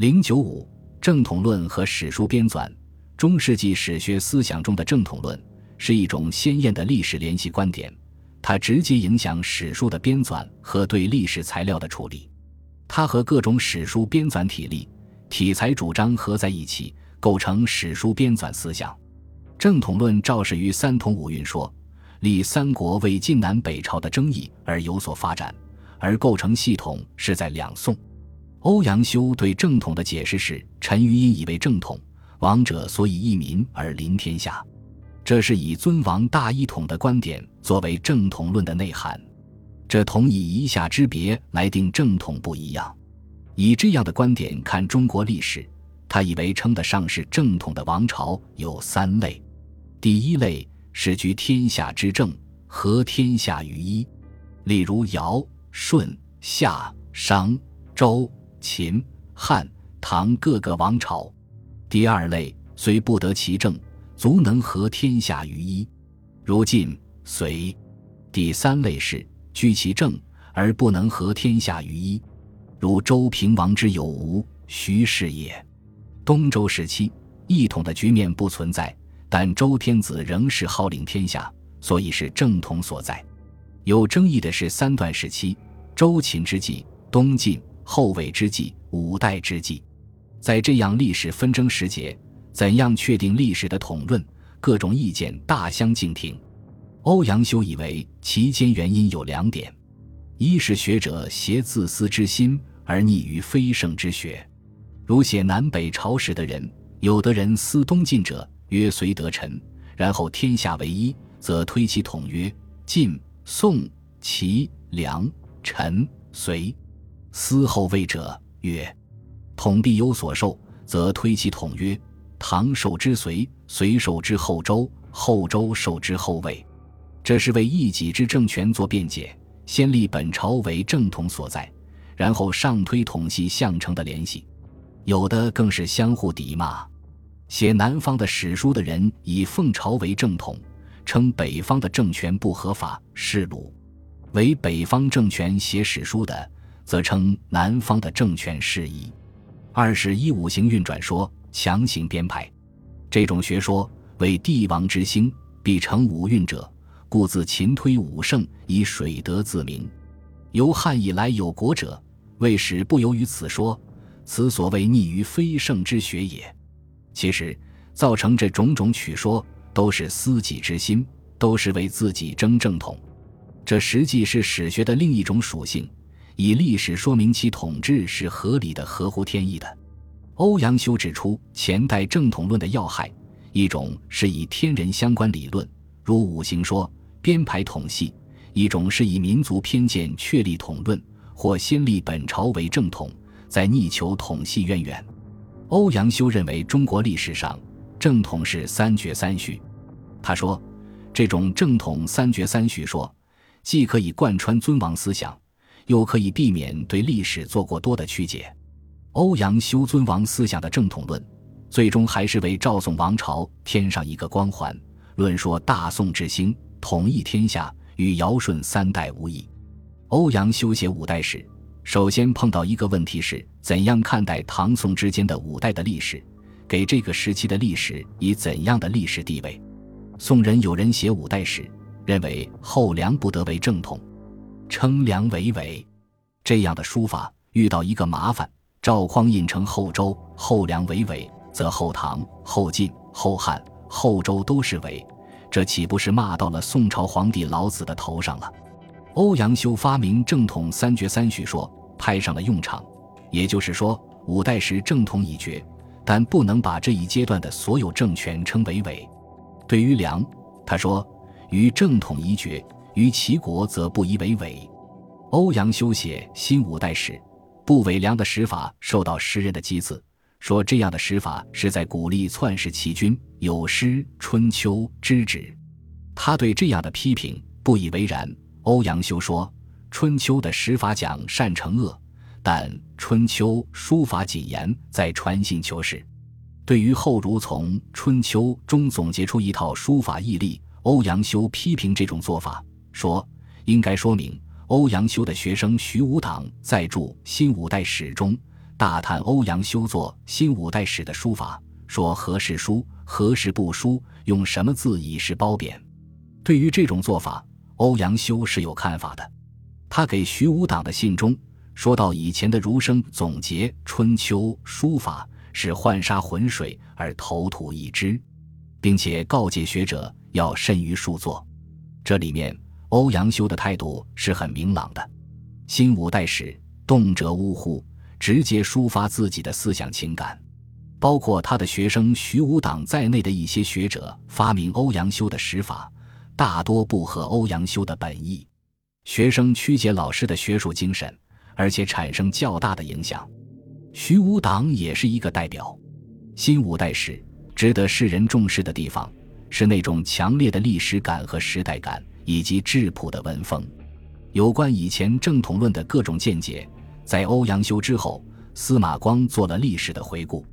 零九五正统论和史书编纂，中世纪史学思想中的正统论是一种鲜艳的历史联系观点，它直接影响史书的编纂和对历史材料的处理。它和各种史书编纂体例、题材主张合在一起，构成史书编纂思想。正统论肇始于三统五运说，历三国为晋南北朝的争议而有所发展，而构成系统是在两宋。欧阳修对正统的解释是：陈余因以为正统，王者所以益民而临天下。这是以尊王大一统的观点作为正统论的内涵。这同以一下之别来定正统不一样。以这样的观点看中国历史，他以为称得上是正统的王朝有三类：第一类是居天下之正，合天下于一，例如尧、舜、夏、商、周。秦、汉、唐各个王朝，第二类虽不得其政，足能合天下于一，如晋、隋；第三类是居其政而不能合天下于一，如周平王之有无，徐氏也。东周时期一统的局面不存在，但周天子仍是号令天下，所以是正统所在。有争议的是三段时期：周秦之际、东晋。后魏之际，五代之际，在这样历史纷争时节，怎样确定历史的统论？各种意见大相径庭。欧阳修以为其间原因有两点：一是学者挟自私之心而逆于非圣之学，如写南北朝时的人，有的人思东晋者曰隋得臣，然后天下为一，则推其统曰晋、宋、齐、梁、陈、隋。思后魏者曰：“统必有所受，则推其统曰：唐受之隋，隋受之后周，后周受之后魏。这是为一己之政权做辩解，先立本朝为正统所在，然后上推统系相承的联系。有的更是相互抵骂。写南方的史书的人以奉朝为正统，称北方的政权不合法，是鲁；为北方政权写史书的。”则称南方的政权事宜。二是依五行运转说强行编排，这种学说为帝王之星必成五运者，故自秦推五圣以水德自明。由汉以来有国者，为始不由于此说，此所谓逆于非圣之学也。其实造成这种种取说，都是私己之心，都是为自己争正统。这实际是史学的另一种属性。以历史说明其统治是合理的、合乎天意的。欧阳修指出前代正统论的要害：一种是以天人相关理论，如五行说编排统系；一种是以民族偏见确立统论，或先立本朝为正统，在逆求统系渊源。欧阳修认为中国历史上正统是三绝三序。他说，这种正统三绝三序说，既可以贯穿尊王思想。又可以避免对历史做过多的曲解。欧阳修尊王思想的正统论，最终还是为赵宋王朝添上一个光环，论说大宋之兴，统一天下，与尧舜三代无异。欧阳修写五代史，首先碰到一个问题是：怎样看待唐宋之间的五代的历史？给这个时期的历史以怎样的历史地位？宋人有人写五代史，认为后梁不得为正统。称梁为伪，这样的书法遇到一个麻烦：赵匡胤称后周后梁为伪，则后唐、后晋、后汉、后周都是伪，这岂不是骂到了宋朝皇帝老子的头上了？欧阳修发明正统三绝三序说，派上了用场。也就是说，五代时正统已绝，但不能把这一阶段的所有政权称为伪。对于梁，他说：“于正统一绝。”于齐国则不以为伪。欧阳修写新五代史，不伪良的史法受到诗人的讥刺，说这样的史法是在鼓励篡世齐君，有失《春秋》之旨。他对这样的批评不以为然。欧阳修说，《春秋》的史法讲善惩恶，但《春秋》书法谨严，在传信求是。对于后儒从《春秋》中总结出一套书法义例，欧阳修批评这种做法。说应该说明，欧阳修的学生徐武党在著《新五代史》中大谈欧阳修作新五代史的书法，说何时书，何时不书，用什么字以示褒贬。对于这种做法，欧阳修是有看法的。他给徐武党的信中说到，以前的儒生总结《春秋》书法是浣纱浑水而投土一之，并且告诫学者要慎于书作。这里面，欧阳修的态度是很明朗的。新五代史动辄呜呼，直接抒发自己的思想情感。包括他的学生徐武党在内的一些学者发明欧阳修的史法，大多不合欧阳修的本意。学生曲解老师的学术精神，而且产生较大的影响。徐武党也是一个代表。新五代史值得世人重视的地方。是那种强烈的历史感和时代感，以及质朴的文风。有关以前正统论的各种见解，在欧阳修之后，司马光做了历史的回顾。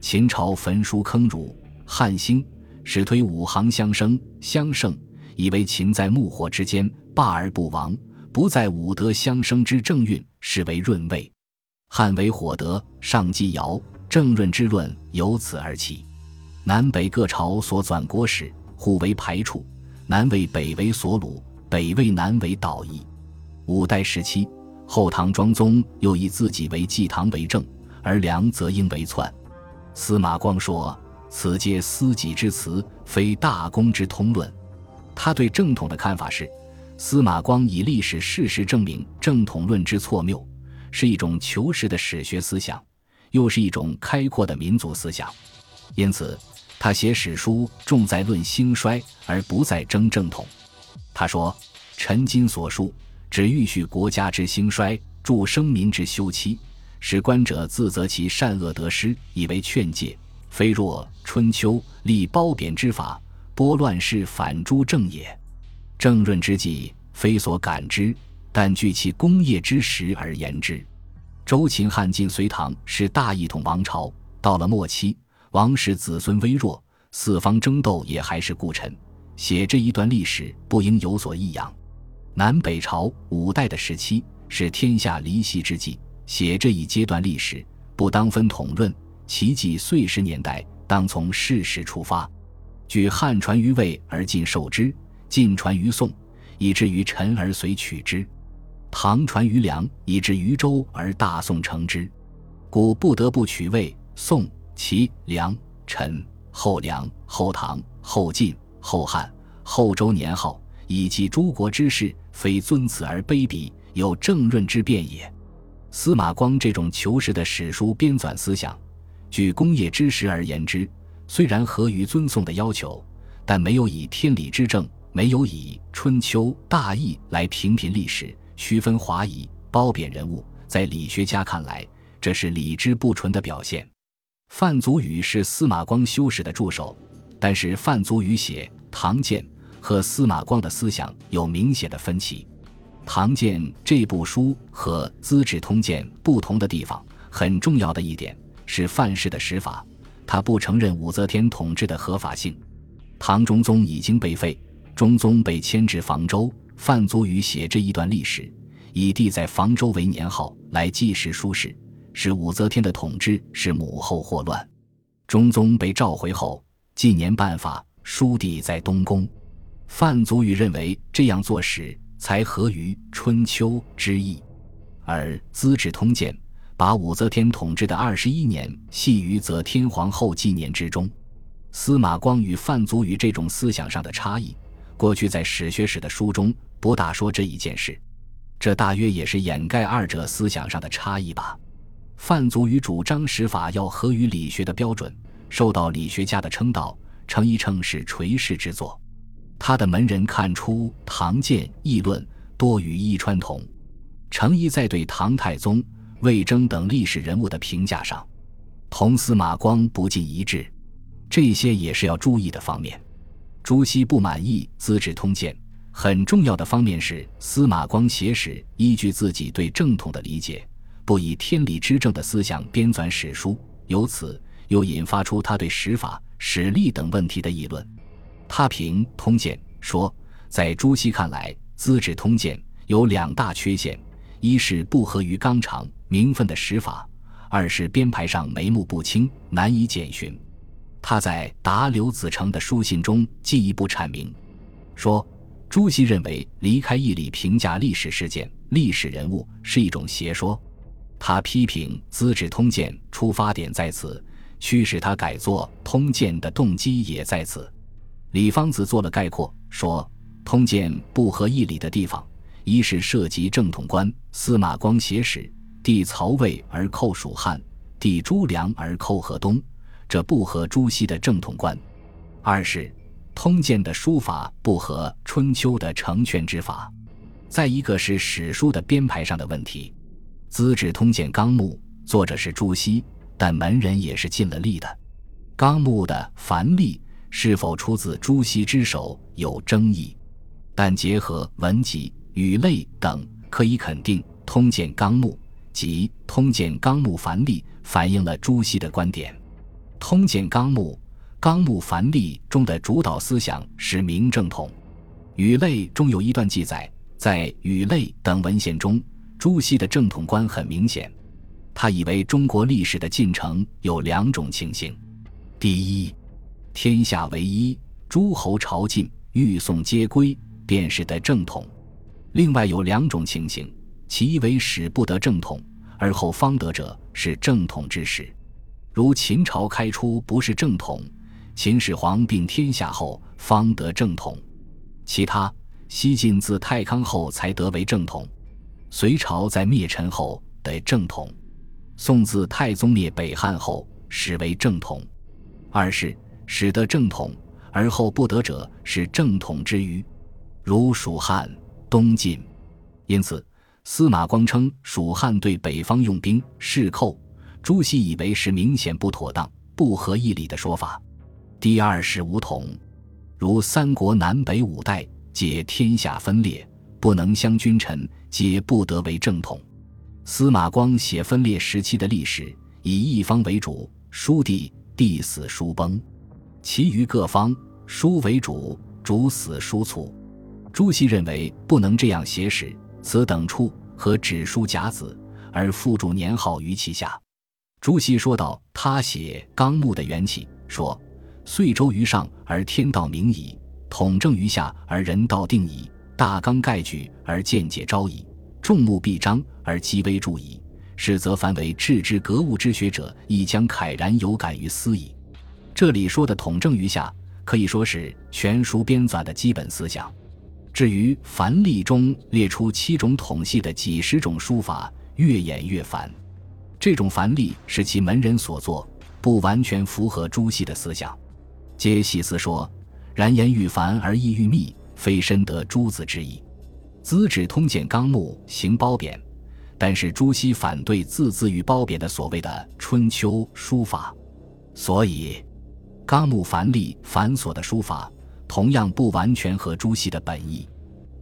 秦朝焚书坑儒，汉兴始推五行相生相胜，以为秦在木火之间罢而不亡，不在五德相生之正运，是为润位。汉为火德，上继尧，正润之论由此而起。南北各朝所纂国史，互为排处，南为北为所虏，北为南为导夷。五代时期，后唐庄宗又以自己为继唐为政，而梁则应为篡。司马光说：“此皆私己之词，非大公之通论。”他对正统的看法是：司马光以历史事实证明正统论之错谬，是一种求实的史学思想，又是一种开阔的民族思想，因此。他写史书重在论兴衰，而不在争正统。他说：“臣今所述，只欲叙国家之兴衰，助生民之休戚，使观者自责其善恶得失，以为劝诫。非若《春秋》立褒贬之法，拨乱世反诸正也。正润之际，非所感之，但据其功业之实而言之。周秦汉晋隋唐是大一统王朝，到了末期。”王室子孙微弱，四方争斗也还是故臣。写这一段历史不应有所异样。南北朝五代的时期是天下离析之际，写这一阶段历史不当分统论，其纪岁时年代当从事实出发。据汉传于魏而晋受之，晋传于宋以至于陈而隋取之，唐传于梁以至于周而大宋成之，故不得不取魏宋。齐、梁、陈、后梁、后唐、后晋、后汉、后周年号，以及诸国之事，非尊此而卑鄙，有正论之变也。司马光这种求实的史书编纂思想，据工业之实而言之，虽然合于尊宋的要求，但没有以天理之正，没有以春秋大义来评评历史，区分华夷，褒贬人物。在理学家看来，这是理智不纯的表现。范祖禹是司马光修史的助手，但是范祖禹写《唐鉴》和司马光的思想有明显的分歧。《唐鉴》这部书和《资治通鉴》不同的地方，很重要的一点是范氏的史法，他不承认武则天统治的合法性。唐中宗已经被废，中宗被迁至房州，范祖禹写这一段历史，以帝在房州为年号来记实书史。是武则天的统治是母后祸乱，中宗被召回后，纪年办法，书地在东宫。范祖禹认为这样做时才合于春秋之意，而《资治通鉴》把武则天统治的二十一年系于则天皇后纪年之中。司马光与范祖禹这种思想上的差异，过去在史学史的书中不大说这一件事，这大约也是掩盖二者思想上的差异吧。范祖禹主张史法要合于理学的标准，受到理学家的称道，称一称是垂世之作。他的门人看出唐鉴议论多于伊川同，程颐在对唐太宗、魏征等历史人物的评价上，同司马光不尽一致，这些也是要注意的方面。朱熹不满意《资治通鉴》，很重要的方面是司马光写史依据自己对正统的理解。不以天理之正的思想编纂史书，由此又引发出他对史法、史力等问题的议论。他评《通鉴》说，在朱熹看来，《资治通鉴》有两大缺陷：一是不合于纲常名分的史法；二是编排上眉目不清，难以检寻。他在答刘子成的书信中进一步阐明，说朱熹认为离开义理评价历史事件、历史人物是一种邪说。他批评《资治通鉴》出发点在此，驱使他改作《通鉴》的动机也在此。李方子做了概括，说《通鉴》不合义理的地方，一是涉及正统观，司马光写史，帝曹魏而寇蜀汉，帝朱良而寇河东。这不合朱熹的正统观，二是《通鉴》的书法不合春秋的成全之法，再一个是史书的编排上的问题。《资治通鉴纲目》作者是朱熹，但门人也是尽了力的。纲目的繁例是否出自朱熹之手有争议，但结合文集、语类等，可以肯定，《通鉴纲目》及《通鉴纲目繁例》反映了朱熹的观点。通鉴纲目、纲目繁例中的主导思想是明正统。语类中有一段记载，在语类等文献中，朱熹的正统观很明显。他以为中国历史的进程有两种情形：第一，天下为一，诸侯朝觐、欲宋皆归，便是的正统；另外有两种情形，其一为始不得正统，而后方得者，是正统之始。如秦朝开初不是正统，秦始皇并天下后方得正统；其他西晋自太康后才得为正统，隋朝在灭陈后得正统，宋自太宗灭北汉后始为正统。二是使得正统而后不得者是正统之余，如蜀汉、东晋。因此，司马光称蜀汉对北方用兵是寇。朱熹以为是明显不妥当、不合义理的说法。第二是五统，如三国南北五代，皆天下分裂，不能相君臣，皆不得为正统。司马光写分裂时期的历史，以一方为主，书帝帝死书崩；其余各方书为主，主死书卒。朱熹认为不能这样写史，此等处和指书甲子，而附注年号于其下。朱熹说道：“他写纲目的缘起，说岁周于上而天道明矣，统正于下而人道定矣，大纲概举而见解昭矣，众目必张而积微注矣。是则凡为致之格物之学者，亦将慨然有感于斯矣。”这里说的统正于下，可以说是全书编纂的基本思想。至于繁例中列出七种统系的几十种书法，越演越繁。这种繁例是其门人所作，不完全符合朱熹的思想。皆细思说：“然言愈繁而意愈密，非深得诸子之意。”《资治通鉴纲目》行褒贬，但是朱熹反对字字与褒贬的所谓的春秋书法，所以纲目繁例繁琐的书法同样不完全合朱熹的本意。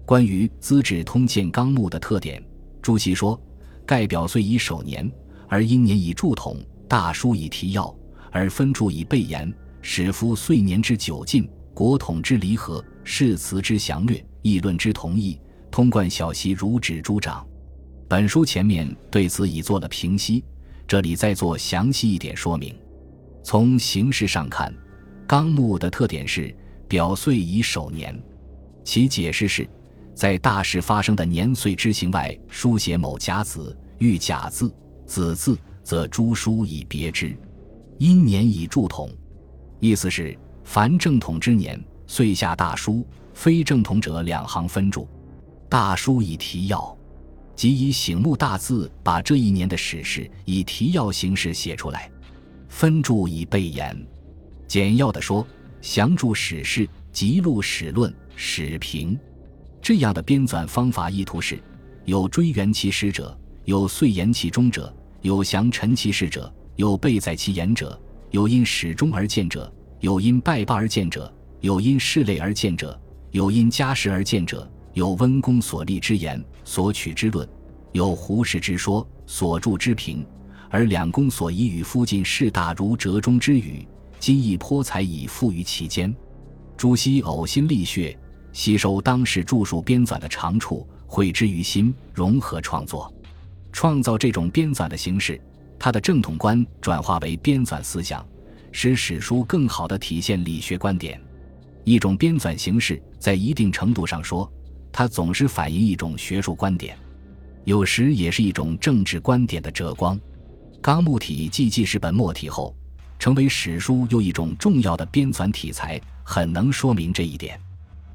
关于《资治通鉴纲目》的特点，朱熹说：“盖表虽以首年。”而因年以注统，大书以提要，而分注以备言，使夫岁年之久近，国统之离合，誓词之详略，议论之同义，通贯小习，如指诸掌。本书前面对此已做了评析，这里再做详细一点说明。从形式上看，纲目的特点是表岁以首年，其解释是，在大事发生的年岁之行外，书写某甲子，遇甲字。子字则诸书以别之，因年以注统，意思是凡正统之年，遂下大书；非正统者两行分注。大书以提要，即以醒目大字把这一年的史事以提要形式写出来；分注以备言。简要的说，详注史事，辑录史论、史评。这样的编纂方法意图是：有追源其始者。有遂言其中者，有详陈其事者，有备载其言者，有因始终而见者，有因败罢而见者，有因事类而见者，有因家事而见者，有温公所立之言，所取之论，有胡适之说，所著之评，而两公所以与附近事大如折中之语，今亦颇才以附于其间。朱熹呕心沥血，吸收当时著述编纂的长处，汇之于心，融合创作。创造这种编纂的形式，他的正统观转化为编纂思想，使史书更好地体现理学观点。一种编纂形式，在一定程度上说，它总是反映一种学术观点，有时也是一种政治观点的折光。纲目体继记事本末体后，成为史书又一种重要的编纂体裁，很能说明这一点。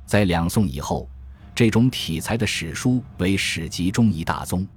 在两宋以后，这种体裁的史书为史籍中一大宗。